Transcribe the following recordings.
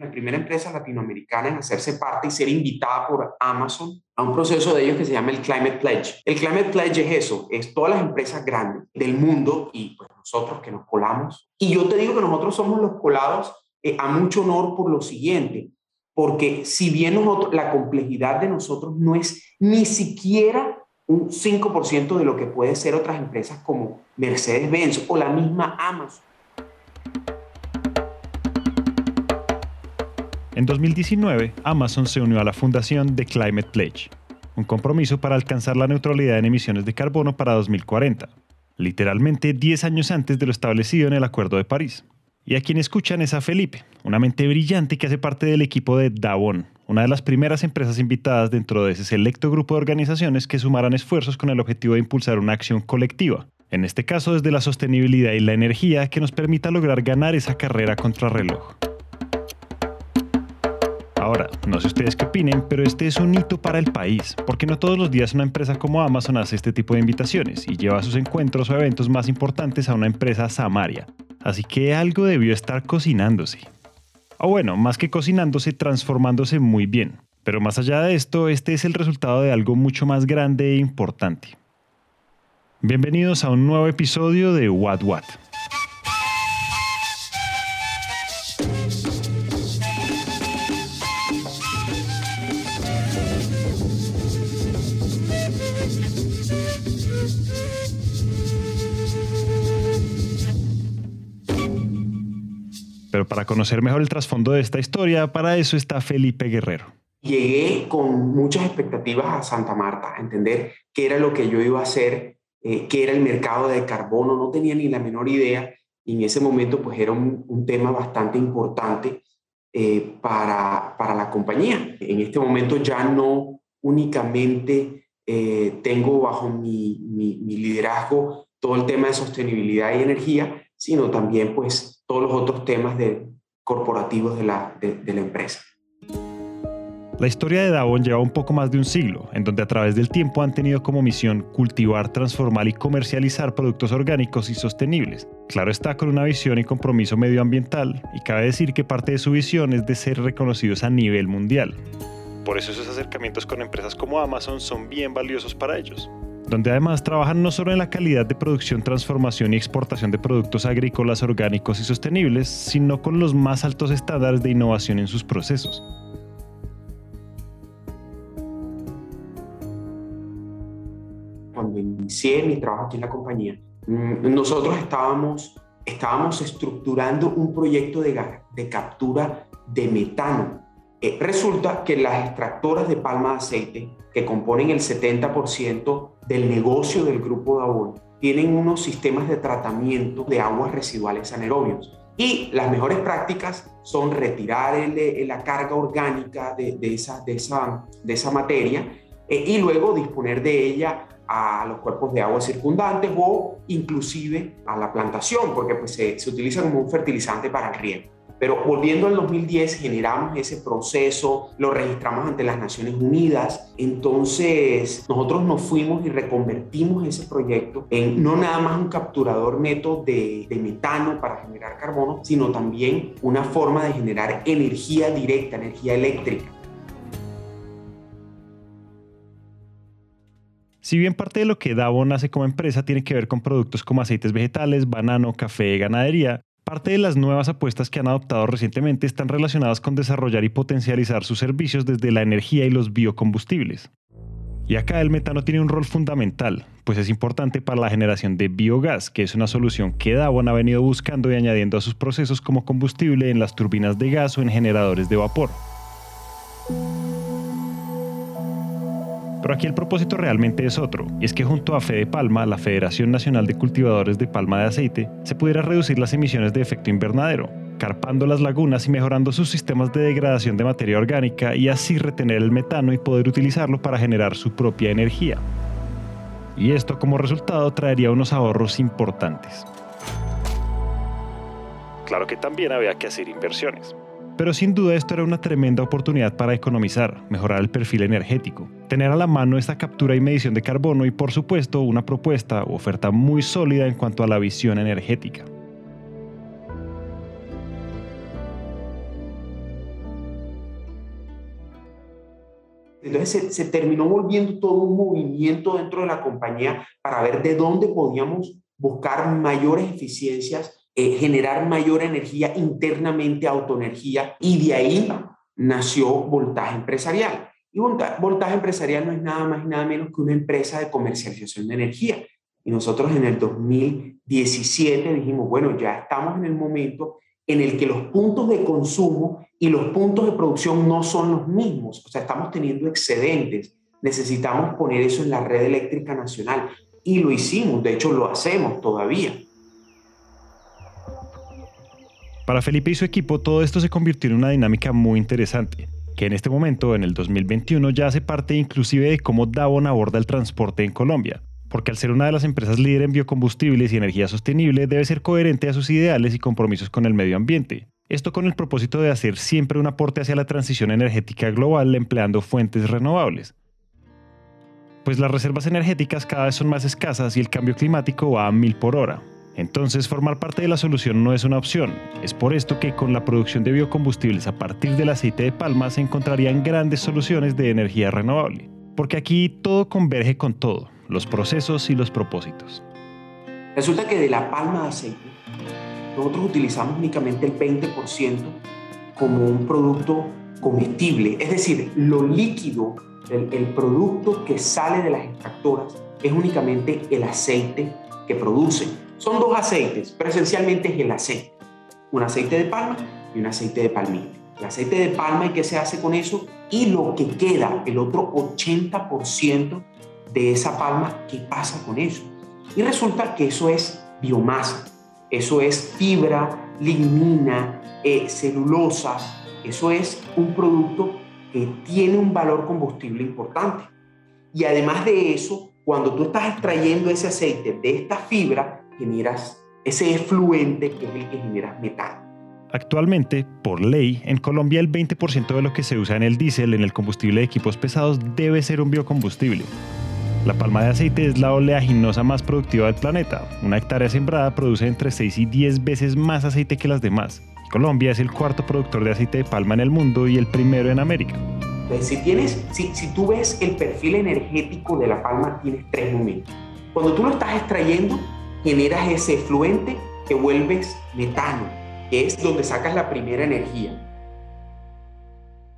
la primera empresa latinoamericana en hacerse parte y ser invitada por Amazon a un proceso de ellos que se llama el Climate Pledge. El Climate Pledge es eso, es todas las empresas grandes del mundo y pues nosotros que nos colamos. Y yo te digo que nosotros somos los colados eh, a mucho honor por lo siguiente, porque si bien la complejidad de nosotros no es ni siquiera un 5% de lo que puede ser otras empresas como Mercedes-Benz o la misma Amazon. En 2019, Amazon se unió a la fundación The Climate Pledge, un compromiso para alcanzar la neutralidad en emisiones de carbono para 2040, literalmente 10 años antes de lo establecido en el Acuerdo de París. Y a quien escuchan es a Felipe, una mente brillante que hace parte del equipo de Davon, una de las primeras empresas invitadas dentro de ese selecto grupo de organizaciones que sumarán esfuerzos con el objetivo de impulsar una acción colectiva, en este caso desde la sostenibilidad y la energía que nos permita lograr ganar esa carrera contra reloj. Ahora, no sé ustedes qué opinen, pero este es un hito para el país, porque no todos los días una empresa como Amazon hace este tipo de invitaciones y lleva sus encuentros o eventos más importantes a una empresa Samaria. Así que algo debió estar cocinándose. O bueno, más que cocinándose, transformándose muy bien. Pero más allá de esto, este es el resultado de algo mucho más grande e importante. Bienvenidos a un nuevo episodio de What What. Pero para conocer mejor el trasfondo de esta historia, para eso está Felipe Guerrero. Llegué con muchas expectativas a Santa Marta, a entender qué era lo que yo iba a hacer, eh, qué era el mercado de carbono, no tenía ni la menor idea. Y en ese momento pues era un, tema bastante importante eh, para, para la compañía. En este momento ya no únicamente eh, tengo bajo mi, mi, mi liderazgo todo el tema de sostenibilidad y energía, sino también pues todos los otros temas de, corporativos de la, de, la empresa. La historia de Davon lleva un poco más de un siglo, en donde a través del tiempo han tenido como misión cultivar, transformar y comercializar productos orgánicos y sostenibles. Claro está con una visión y compromiso medioambiental, y cabe decir que parte de su visión es de ser reconocidos a nivel mundial. Por eso esos acercamientos con empresas como Amazon son bien valiosos para ellos donde además trabajan no solo en la calidad de producción, transformación y exportación de productos agrícolas orgánicos y sostenibles, sino con los más altos estándares de innovación en sus procesos. Cuando inicié mi trabajo aquí en la compañía, mm, nosotros estábamos, estructurando un proyecto de captura de metano eh, resulta que las extractoras de palma de aceite, que componen el 70% del negocio del grupo Davon, tienen unos sistemas de tratamiento de aguas residuales anaerobios. Y las mejores prácticas son retirar la carga orgánica de esa materia eh, y luego disponer de ella a los cuerpos de agua circundantes o inclusive a la plantación, porque pues, se, se utiliza como un fertilizante para el riego. Pero volviendo al 2010, generamos ese proceso, lo registramos ante las Naciones Unidas. Entonces, nosotros nos fuimos y reconvertimos ese proyecto en no nada más un capturador neto de, metano para generar carbono, sino también una forma de generar energía directa, energía eléctrica. Si bien parte de lo que Davon hace como empresa tiene que ver con productos como aceites vegetales, banano, café, ganadería, Parte de las nuevas apuestas que han adoptado recientemente están relacionadas con desarrollar y potencializar sus servicios desde la energía y los biocombustibles. Y acá el metano tiene un rol fundamental, pues es importante para la generación de biogás, que es una solución que Davon ha venido buscando y añadiendo a sus procesos como combustible en las turbinas de gas o en generadores de vapor. Pero aquí el propósito realmente es otro, y es que junto a Fede Palma, la Federación Nacional de Cultivadores de Palma de Aceite, se pudiera reducir las emisiones de efecto invernadero, carpando las lagunas y mejorando sus sistemas de degradación de materia orgánica y así retener el metano y poder utilizarlo para generar su propia energía. Y esto como resultado traería unos ahorros importantes. Claro que también había que hacer inversiones. Pero sin duda esto era una tremenda oportunidad para economizar, mejorar el perfil energético, tener a la mano esta captura y medición de carbono y por supuesto una propuesta o oferta muy sólida en cuanto a la visión energética. Entonces se, terminó volviendo todo un movimiento dentro de la compañía para ver de dónde podíamos buscar mayores eficiencias eh, generar mayor energía internamente, autoenergía, y de ahí nació Voltaje Empresarial. Y Voltaje Empresarial no es nada más y nada menos que una empresa de comercialización de energía. Y nosotros en el 2017 dijimos, bueno, ya estamos en el momento en el que los puntos de consumo y los puntos de producción no son los mismos. O sea, estamos teniendo excedentes. Necesitamos poner eso en la red eléctrica nacional. Y lo hicimos, de hecho lo hacemos todavía. Para Felipe y su equipo, todo esto se convirtió en una dinámica muy interesante, que en este momento, en el 2021, ya hace parte inclusive de cómo Davon aborda el transporte en Colombia, porque al ser una de las empresas líder en biocombustibles y energía sostenible debe ser coherente a sus ideales y compromisos con el medio ambiente. Esto con el propósito de hacer siempre un aporte hacia la transición energética global empleando fuentes renovables. Pues las reservas energéticas cada vez son más escasas y el cambio climático va a mil por hora. Entonces formar parte de la solución no es una opción. Es por esto que con la producción de biocombustibles a partir del aceite de palma se encontrarían grandes soluciones de energía renovable. Porque aquí todo converge con todo los procesos y los propósitos. Resulta que de la palma de aceite, nosotros utilizamos únicamente el 20% como un producto comestible, es decir, lo líquido, el, producto que sale de las extractoras es únicamente el aceite que produce. Son dos aceites, pero es el aceite, un aceite de palma y un aceite de palmilla. El aceite de palma y qué se hace con eso y lo que queda, el otro 80% de esa palma, ¿qué pasa con eso? Y resulta que eso es biomasa, eso es fibra, lignina, eh, celulosa, eso es un producto que tiene un valor combustible importante. Y además de eso, cuando tú estás extrayendo ese aceite de esta fibra, generas ese efluente que es el que genera metano. Actualmente, por ley, en Colombia el 20% de lo que se usa en el diésel en el combustible de equipos pesados debe ser un biocombustible. La palma de aceite es la oleaginosa más productiva del planeta. Una hectárea sembrada produce entre 6 y 10 veces más aceite que las demás. Colombia es el cuarto productor de aceite de palma en el mundo y el primero en América. Pues si, tienes, si, si tú ves el perfil energético de la palma, tienes tres momentos. Cuando tú lo estás extrayendo, generas ese efluente que vuelves metano, que es donde sacas la primera energía.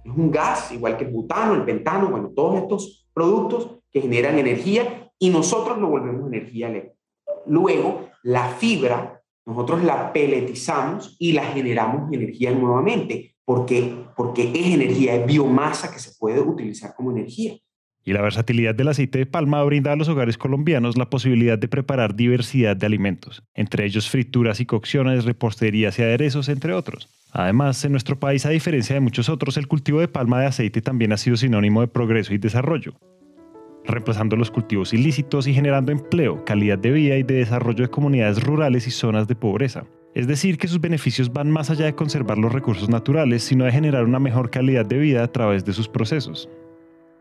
Es un gas, igual que el butano, el pentano, bueno, todos estos productos que generan energía y nosotros lo volvemos energía eléctrica. Luego, la fibra, nosotros la peletizamos y la generamos energía nuevamente, porque, porque es energía, es biomasa que se puede utilizar como energía. Y la versatilidad del aceite de palma brinda a los hogares colombianos la posibilidad de preparar diversidad de alimentos, entre ellos frituras y cocciones, reposterías y aderezos, entre otros. Además, en nuestro país, a diferencia de muchos otros, el cultivo de palma de aceite también ha sido sinónimo de progreso y desarrollo reemplazando los cultivos ilícitos y generando empleo, calidad de vida y de desarrollo de comunidades rurales y zonas de pobreza. Es decir, que sus beneficios van más allá de conservar los recursos naturales, sino de generar una mejor calidad de vida a través de sus procesos.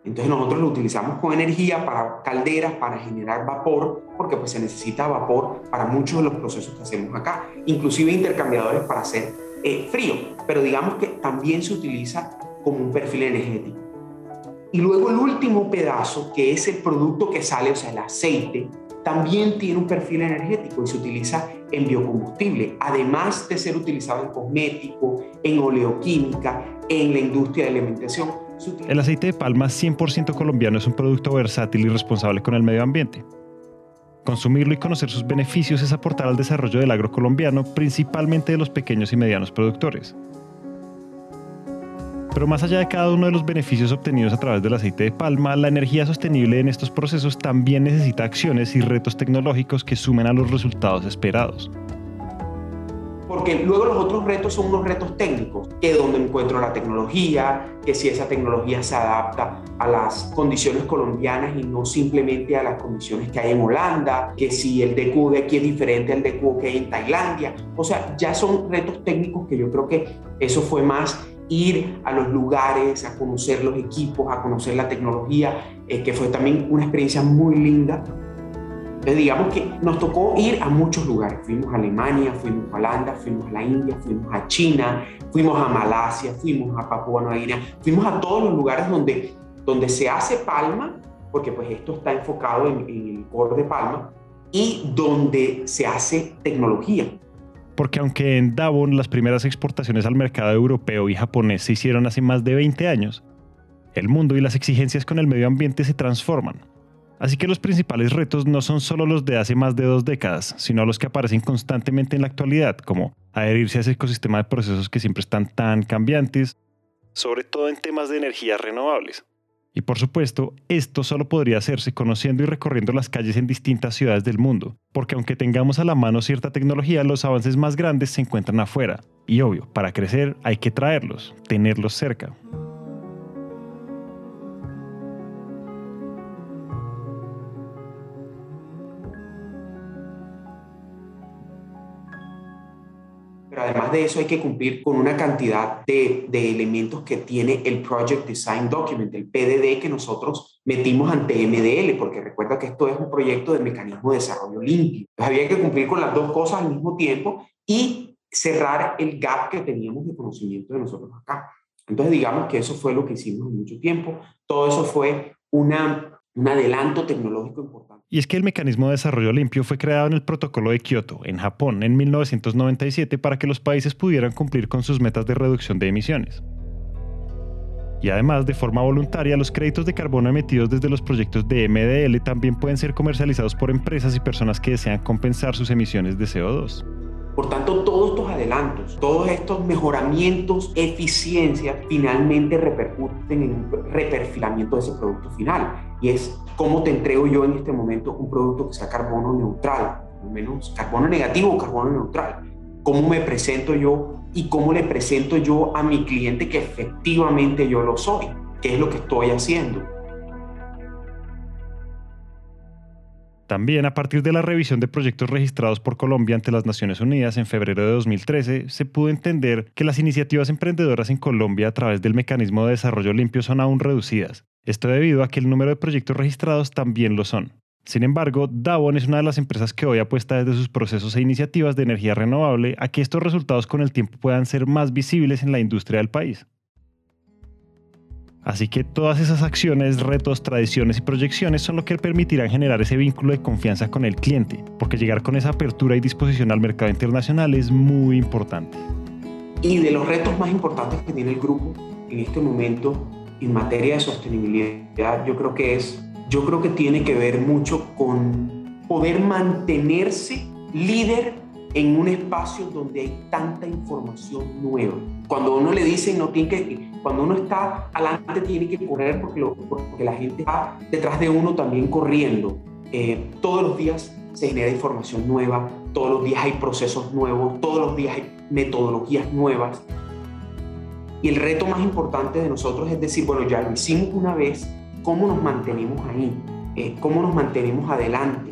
Entonces nosotros lo utilizamos con energía para calderas, para generar vapor, porque pues se necesita vapor para muchos de los procesos que hacemos acá, inclusive intercambiadores para hacer eh, frío, pero digamos que también se utiliza como un perfil energético. Y luego el último pedazo, que es el producto que sale, o sea, el aceite, también tiene un perfil energético y se utiliza en biocombustible, además de ser utilizado en cosmético, en oleoquímica, en la industria de alimentación. El aceite de palma 100% colombiano es un producto versátil y responsable con el medio ambiente. Consumirlo y conocer sus beneficios es aportar al desarrollo del agro colombiano, principalmente de los pequeños y medianos productores. Pero más allá de cada uno de los beneficios obtenidos a través del aceite de palma, la energía sostenible en estos procesos también necesita acciones y retos tecnológicos que sumen a los resultados esperados. Porque luego los otros retos son unos retos técnicos, que donde encuentro la tecnología, que si esa tecnología se adapta a las condiciones colombianas y no simplemente a las condiciones que hay en Holanda, que si el DQ de aquí es diferente al DQ que hay en Tailandia. O sea, ya son retos técnicos que yo creo que eso fue más ir a los lugares, a conocer los equipos, a conocer la tecnología, eh, que fue también una experiencia muy linda. Entonces, digamos que nos tocó ir a muchos lugares. Fuimos a Alemania, fuimos a Holanda, fuimos a la India, fuimos a China, fuimos a Malasia, fuimos a Papua Nueva Guinea, fuimos a todos los lugares donde donde se hace palma, porque pues esto está enfocado en, en el core de palma, y donde se hace tecnología. Porque aunque en Davon las primeras exportaciones al mercado europeo y japonés se hicieron hace más de 20 años, el mundo y las exigencias con el medio ambiente se transforman. Así que los principales retos no son solo los de hace más de dos décadas, sino los que aparecen constantemente en la actualidad, como adherirse a ese ecosistema de procesos que siempre están tan cambiantes, sobre todo en temas de energías renovables. Y por supuesto, esto solo podría hacerse conociendo y recorriendo las calles en distintas ciudades del mundo, porque aunque tengamos a la mano cierta tecnología, los avances más grandes se encuentran afuera. Y obvio, para crecer hay que traerlos, tenerlos cerca. Además de eso hay que cumplir con una cantidad de, de, elementos que tiene el Project Design Document, el PDD que nosotros metimos ante MDL, porque recuerda que esto es un proyecto de mecanismo de desarrollo limpio. Entonces había que cumplir con las dos cosas al mismo tiempo y cerrar el gap que teníamos de conocimiento de nosotros acá. Entonces digamos que eso fue lo que hicimos en mucho tiempo. Todo eso fue una un adelanto tecnológico importante. Y es que el mecanismo de desarrollo limpio fue creado en el protocolo de Kioto, en Japón, en 1997 para que los países pudieran cumplir con sus metas de reducción de emisiones. Y además, de forma voluntaria, los créditos de carbono emitidos desde los proyectos de MDL también pueden ser comercializados por empresas y personas que desean compensar sus emisiones de CO2. Por tanto, todos estos adelantos, todos estos mejoramientos, eficiencias, finalmente repercuten en un reperfilamiento de ese producto final. Y es cómo te entrego yo en este momento un producto que sea carbono neutral, menos carbono negativo o carbono neutral. Cómo me presento yo y cómo le presento yo a mi cliente que efectivamente yo lo soy, qué es lo que estoy haciendo. También, a partir de la revisión de proyectos registrados por Colombia ante las Naciones Unidas en febrero de 2013, se pudo entender que las iniciativas emprendedoras en Colombia a través del mecanismo de desarrollo limpio son aún reducidas. Esto debido a que el número de proyectos registrados también lo son. Sin embargo, Davon es una de las empresas que hoy apuesta desde sus procesos e iniciativas de energía renovable a que estos resultados con el tiempo puedan ser más visibles en la industria del país. Así que todas esas acciones, retos, tradiciones y proyecciones son lo que permitirán generar ese vínculo de confianza con el cliente, porque llegar con esa apertura y disposición al mercado internacional es muy importante. Y de los retos más importantes que tiene el grupo en este momento en materia de sostenibilidad, yo creo que es, yo creo que tiene que ver mucho con poder mantenerse líder en un espacio donde hay tanta información nueva. Cuando uno le dice no tiene que, cuando uno está adelante tiene que correr porque, porque la gente está detrás de uno también corriendo. Eh, todos los días se genera información nueva, todos los días hay procesos nuevos, todos los días hay metodologías nuevas. Y el reto más importante de nosotros es decir, bueno, ya lo hicimos una vez, ¿cómo nos mantenemos ahí? Eh, ¿Cómo nos mantenemos adelante?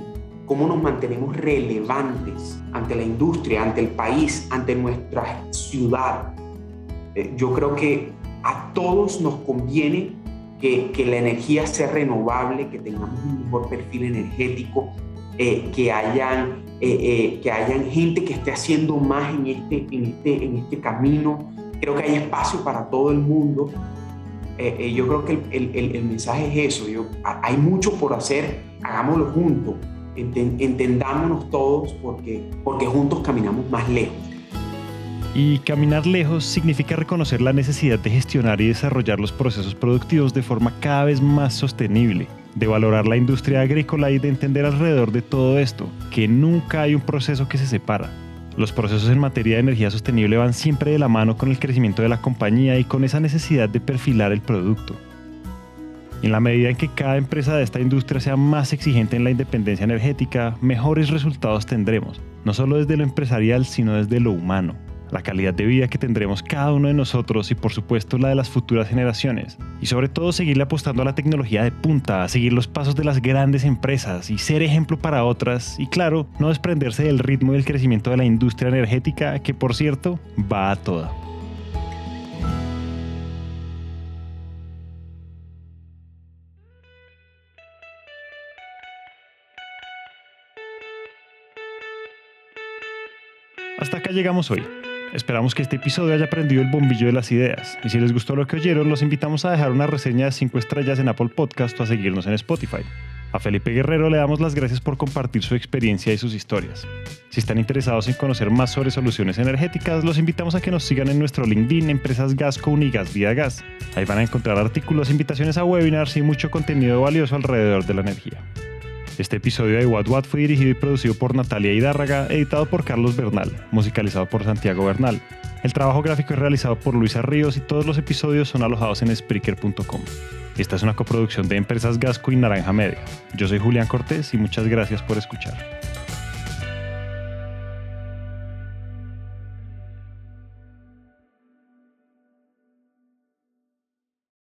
Cómo nos mantenemos relevantes ante la industria, ante el país, ante nuestra ciudad. Eh, yo creo que a todos nos conviene que, que, la energía sea renovable, que tengamos un mejor perfil energético, eh, que, hayan, eh, que hayan gente que esté haciendo más en este, en este, en este camino. Creo que hay espacio para todo el mundo. yo creo que el, el, el mensaje es eso. Yo, hay mucho por hacer, hagámoslo juntos entendámonos todos porque, porque juntos caminamos más lejos. Y caminar lejos significa reconocer la necesidad de gestionar y desarrollar los procesos productivos de forma cada vez más sostenible, de valorar la industria agrícola y de entender alrededor de todo esto que nunca hay un proceso que se separa. Los procesos en materia de energía sostenible van siempre de la mano con el crecimiento de la compañía y con esa necesidad de perfilar el producto. En la medida en que cada empresa de esta industria sea más exigente en la independencia energética, mejores resultados tendremos, no solo desde lo empresarial, sino desde lo humano. La calidad de vida que tendremos cada uno de nosotros y por supuesto la de las futuras generaciones. Y sobre todo seguirle apostando a la tecnología de punta, seguir los pasos de las grandes empresas y ser ejemplo para otras. Y claro, no desprenderse del ritmo y del crecimiento de la industria energética que por cierto va a toda. Hasta acá llegamos hoy. Esperamos que este episodio haya prendido el bombillo de las ideas. Y si les gustó lo que oyeron, los invitamos a dejar una reseña de 5 estrellas en Apple Podcast o a seguirnos en Spotify. A Felipe Guerrero le damos las gracias por compartir su experiencia y sus historias. Si están interesados en conocer más sobre soluciones energéticas, los invitamos a que nos sigan en nuestro LinkedIn Empresas Gasco Unigas Vía Gas. Ahí van a encontrar artículos, invitaciones a webinars y mucho contenido valioso alrededor de la energía. Este episodio de What What fue dirigido y producido por Natalia Hidárraga, editado por Carlos Bernal, musicalizado por Santiago Bernal. El trabajo gráfico es realizado por Luisa Ríos y todos los episodios son alojados en Spreaker.com. Esta es una coproducción de Empresas Gasco y Naranja Media. Yo soy Julián Cortés y muchas gracias por escuchar.